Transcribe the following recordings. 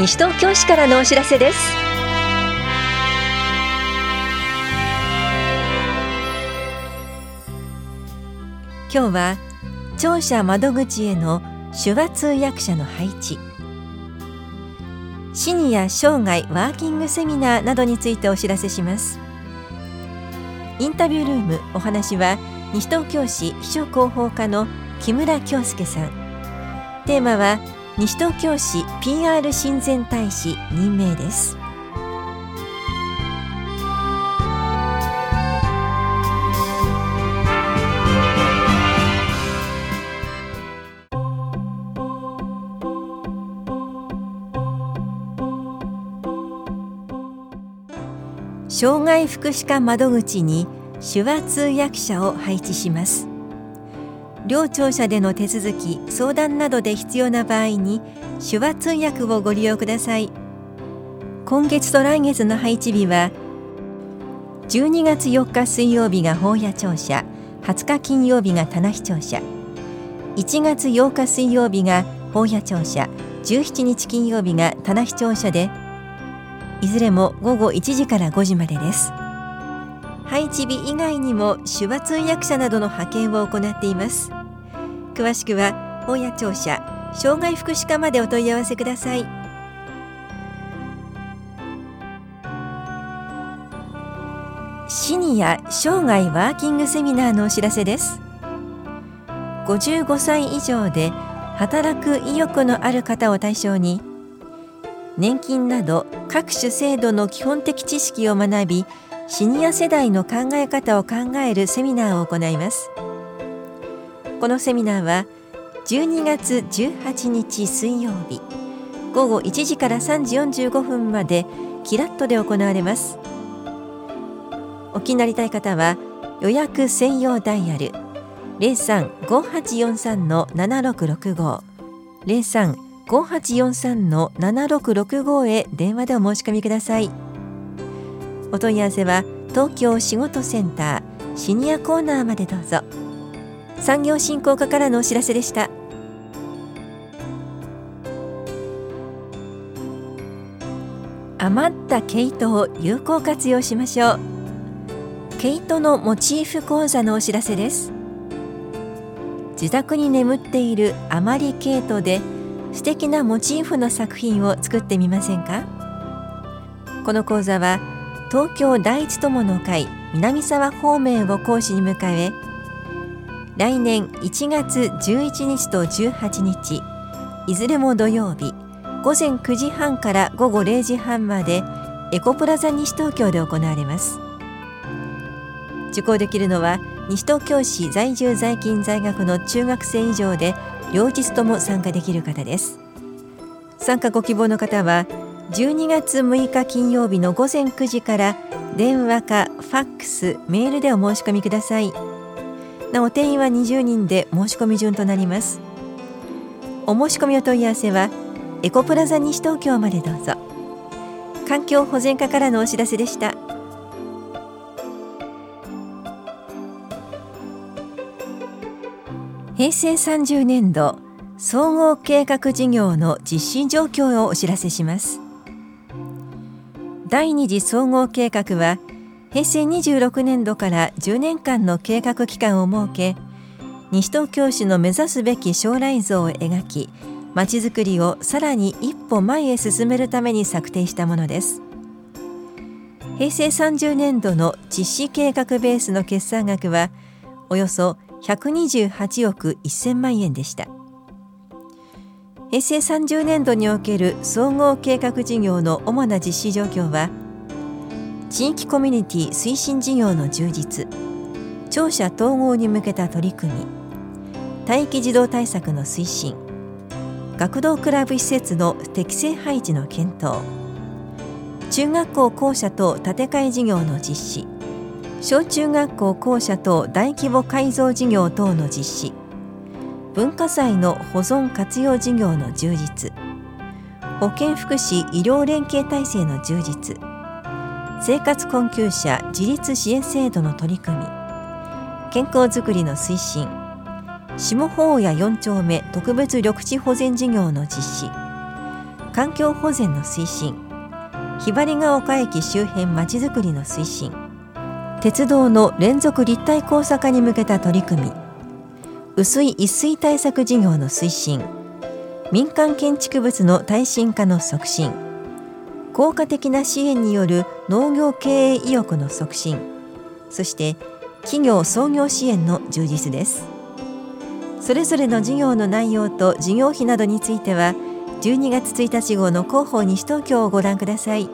西東京市からのお知らせです。今日は庁舎窓口への手話通訳者の配置。シニア生涯ワーキングセミナーなどについてお知らせします。インタビュールームお話は西東京市秘書広報課の木村京介さん。テーマは西東京市 PR 親善大使任命です。障害福祉課窓口に手話通訳者を配置します。両庁舎での手続き相談などで必要な場合に手話通訳をご利用ください。今月と来月の配置日は12月4日水曜日が法屋庁舎20日金曜日が棚視庁舎1月8日水曜日が法屋庁舎17日金曜日が棚視庁舎でいずれも午後1時から5時までです。配置日以外にも手話通訳者などの派遣を行っています。詳しくは本屋庁舎障害福祉課までお問い合わせください。シニア生涯ワーキングセミナーのお知らせです。55歳以上で働く意欲のある方を対象に年金など各種制度の基本的知識を学びシニア世代の考え方を考えるセミナーを行います。このセミナーは12月18日水曜日午後1時から3時45分までキラッとで行われます。お気になりたい方は予約専用ダイヤル035843の7665 035843の7665へ電話でお申し込みください。お問い合わせは東京仕事センターシニアコーナーまでどうぞ。産業振興課からのお知らせでした。余った毛糸を有効活用しましょう。毛糸のモチーフ講座のお知らせです。自宅に眠っている余り毛糸で素敵なモチーフの作品を作ってみませんか？この講座は東京第一友の会南沢方面を講師に迎え来年1月11日と18日いずれも土曜日午前9時半から午後0時半までエコプラザ西東京で行われます。受講できるのは西東京市在住在勤在学の中学生以上で両日とも参加できる方です。参加ご希望の方は12月6日金曜日の午前9時から電話かファックスメールでお申し込みください。なお定員は20人で申し込み順となります。お申し込みお問い合わせはエコプラザ西東京までどうぞ。環境保全課からのお知らせでした。平成30年度総合計画事業の実施状況をお知らせします。第二次総合計画は平成26年度から10年間の計画期間を設け西東京市の目指すべき将来像を描きまちづくりをさらに一歩前へ進めるために策定したものです。平成30年度の実施計画ベースの決算額はおよそ128億1000万円でした。平成30年度における総合計画事業の主な実施状況は地域コミュニティ推進事業の充実庁舎統合に向けた取り組み待機児童対策の推進学童クラブ施設の適正配置の検討中学校校舎等建て替え事業の実施小中学校校舎等大規模改造事業等の実施文化財の保存活用事業の充実保健福祉医療連携体制の充実生活困窮者自立支援制度の取り組み。健康づくりの推進。下法屋4丁目特別緑地保全事業の実施。環境保全の推進。ひばりが丘駅周辺まちづくりの推進。鉄道の連続立体交差化に向けた取り組み。薄い一水対策事業の推進。民間建築物の耐震化の促進。効果的な支援による農業経営意欲の促進そして企業創業支援の充実です。それぞれの事業の内容と事業費などについては12月1日号の広報西東京をご覧ください。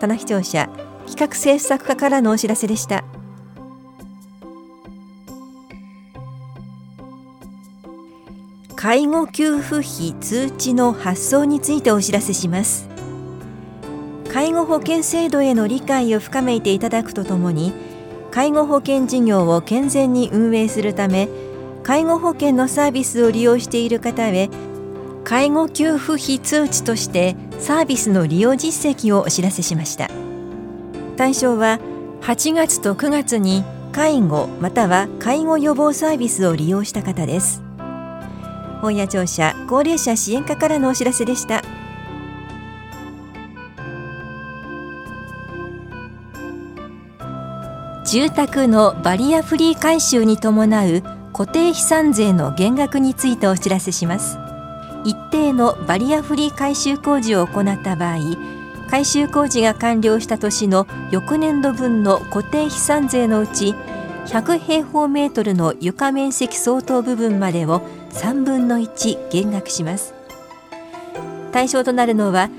棚視聴者企画制作課からのお知らせでした。介護給付費通知の発送についてお知らせします。介護保険制度への理解を深めていただくとともに介護保険事業を健全に運営するため介護保険のサービスを利用している方へ介護給付費通知としてサービスの利用実績をお知らせしました。対象は8月と9月に介護または介護予防サービスを利用した方です。本屋庁舎高齢者支援課からのお知らせでした。住宅のバリアフリー改修に伴う固定資産税の減額についてお知らせします。一定のバリアフリー改修工事を行った場合改修工事が完了した年の翌年度分の固定資産税のうち100平方メートルの床面積相当部分までを3分の1減額します。対象となるのは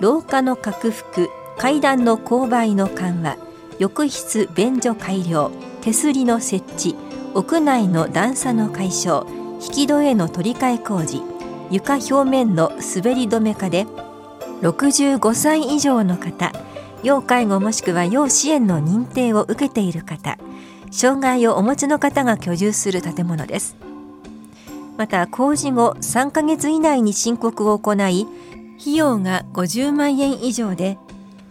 廊下の拡幅階段の勾配の緩和浴室便所改良手すりの設置屋内の段差の解消引き戸への取り替え工事床表面の滑り止め化で65歳以上の方要介護もしくは要支援の認定を受けている方障害をお持ちの方が居住する建物です。また工事後3ヶ月以内に申告を行い費用が50万円以上で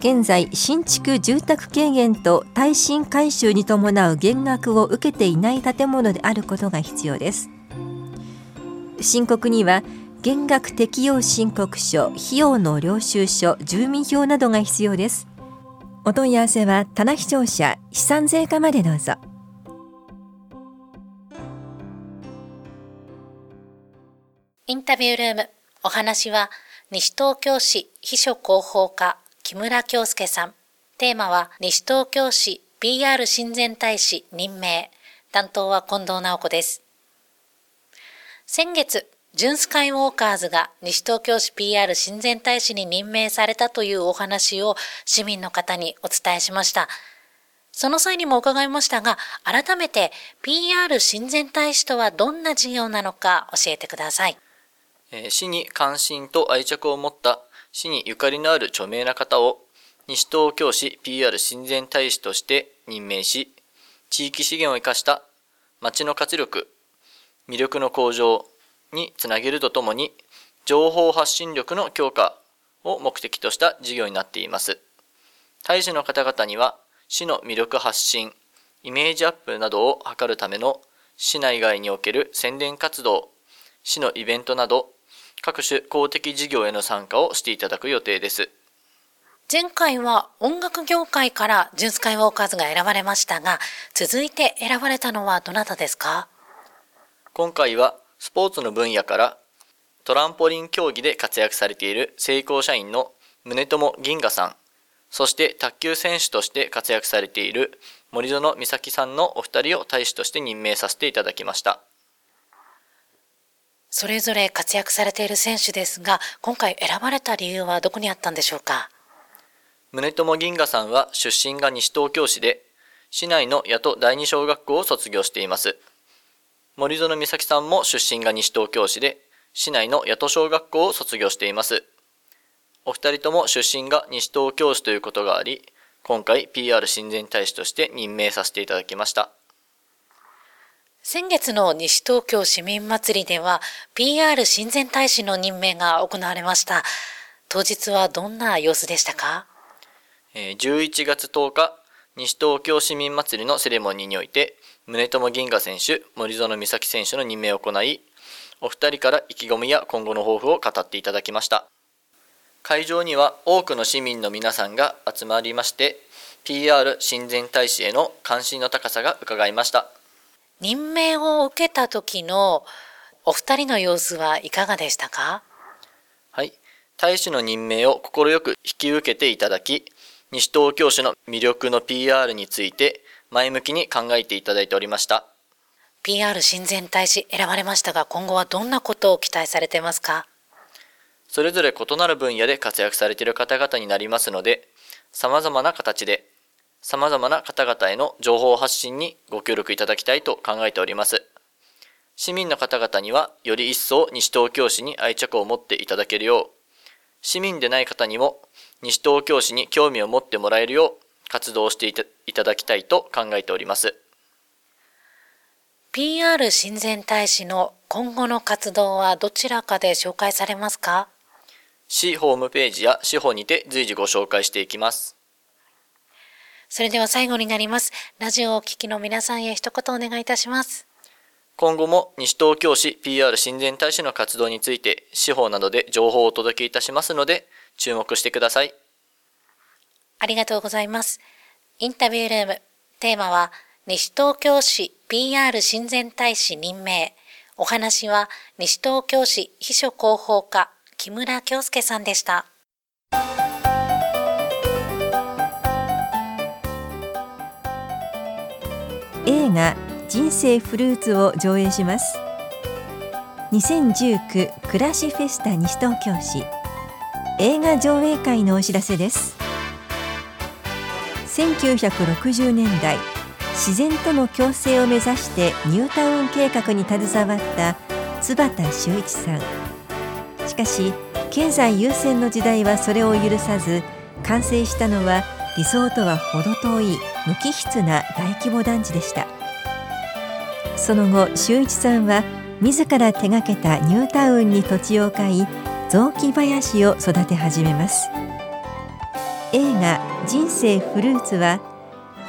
現在新築住宅軽減と耐震改修に伴う減額を受けていない建物であることが必要です。申告には減額適用申告書費用の領収書住民票などが必要です。お問い合わせは棚視聴者資産税課までどうぞ。インタビュールームお話は西東京市秘書広報課。木村京介さん。テーマは西東京市 PR 親善大使任命。担当は近藤直子です。先月、ジュンスカイウォーカーズが西東京市 PR 親善大使に任命されたというお話を市民の方にお伝えしました。その際にも伺いましたが、改めて PR 親善大使とはどんな事業なのか教えてください。市に関心と愛着を持った市にゆかりのある著名な方を西東京市 PR 親善大使として任命し、地域資源を生かした町の活力、魅力の向上につなげるとともに、情報発信力の強化を目的とした事業になっています。大使の方々には、市の魅力発信、イメージアップなどを図るための市内外における宣伝活動、市のイベントなど各種公的事業への参加をしていただく予定です。前回は音楽業界からジュンスカイウォーカーズが選ばれましたが、続いて選ばれたのはどなたですか？今回はスポーツの分野からトランポリン競技で活躍されている成功社員の宗友銀河さん、そして卓球選手として活躍されている森園美咲さんのお二人を大使として任命させていただきました。それぞれ活躍されている選手ですが、今回選ばれた理由はどこにあったんでしょうか？宗友銀河さんは出身が西東京市で、市内の野党第二小学校を卒業しています。森園美咲さんも出身が西東京市で、市内の野党小学校を卒業しています。お二人とも出身が西東京市ということがあり、今回 PR 親善大使として任命させていただきました。先月の西東京市民祭りでは PR 親善大使の任命が行われました。当日はどんな様子でしたか？11月10日、西東京市民祭りのセレモニーにおいて、宗友銀河選手、森園美咲選手の任命を行い、お二人から意気込みや今後の抱負を語っていただきました。会場には多くの市民の皆さんが集まりまして PR 親善大使への関心の高さが伺いました任命を受けた時のお二人の様子はいかがでしたか？はい。大使の任命を快く引き受けていただき西東京市の魅力の PR について前向きに考えていただいておりました。PR 親善大使選ばれましたが今後はどんなことを期待されてますか？それぞれ異なる分野で活躍されている方々になりますので様々な形で様々な方々への情報発信にご協力いただきたいと考えております。市民の方々にはより一層西東京市に愛着を持っていただけるよう市民でない方にも西東京市に興味を持ってもらえるよう活動していただきたいと考えております。PR 親善大使の今後の活動はどちらかで紹介されますか？市ホームページや市法にて随時ご紹介していきますそれでは最後になりますラジオをお聞きの皆さんへ一言お願いいたします今後も西東京市 PR 親善大使の活動について司法などで情報をお届けいたしますので注目してください。ありがとうございます。インタビュールーム。テーマは西東京市 PR 親善大使任命。お話は西東京市秘書広報課木村京介さんでした。映画人生フルーツを上映します。2019暮らしフェスタ西東京市。映画上映会のお知らせです。1960年代自然との共生を目指してニュータウン計画に携わった津畑修一さん。しかし経済優先の時代はそれを許さず完成したのは理想とは程遠い無機質な大規模団地でした。その後修一さんは自ら手がけたニュータウンに土地を買い雑木林を育て始めます。映画「人生フルーツ」は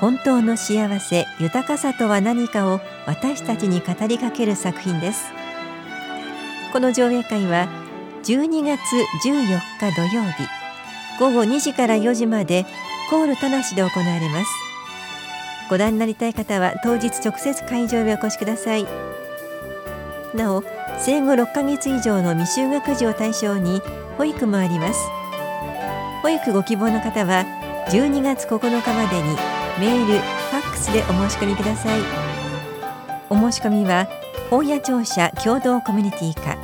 本当の幸せ豊かさとは何かを私たちに語りかける作品です。この上映会は12月14日土曜日午後2時から4時までコール田無で行われます。ご覧になりたい方は当日直接会場へお越しください。なお生後6ヶ月以上の未就学児を対象に保育もあります。保育ご希望の方は12月9日までにメール、ファックスでお申し込みください。お申し込みは本屋庁舎共同コミュニティ課。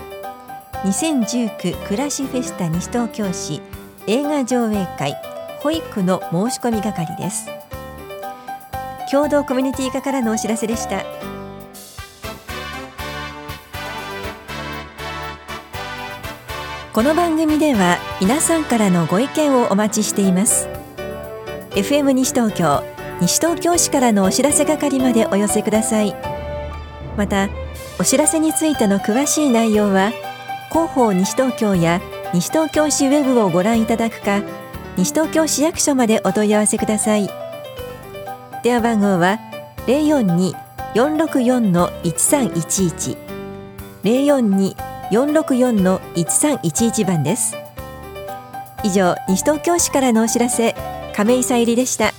2019暮らしフェスタ西東京市映画上映会保育の申し込み係です。共同コミュニティ課からのお知らせでした。この番組では皆さんからのご意見をお待ちしています。FM 西東京西東京市からのお知らせ係までお寄せください。またお知らせについての詳しい内容は広報西東京や西東京市ウェブをご覧いただくか西東京市役所までお問い合わせください。電話番号は042-464-1311 042-464-1311番です。以上西東京市からのお知らせ亀井さゆりでした。